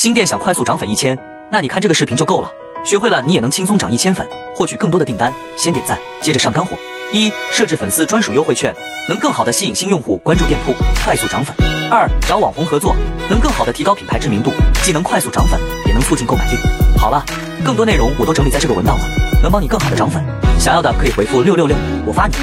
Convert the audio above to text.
新店想快速涨粉一千那你看这个视频就够了。学会了你也能轻松涨一千粉获取更多的订单。先点赞接着上干货。一设置粉丝专属优惠券能更好的吸引新用户关注店铺快速涨粉。二找网红合作能更好的提高品牌知名度既能快速涨粉也能促进购买力。好了更多内容我都整理在这个文档了能帮你更好的涨粉。想要的可以回复六六六我发你。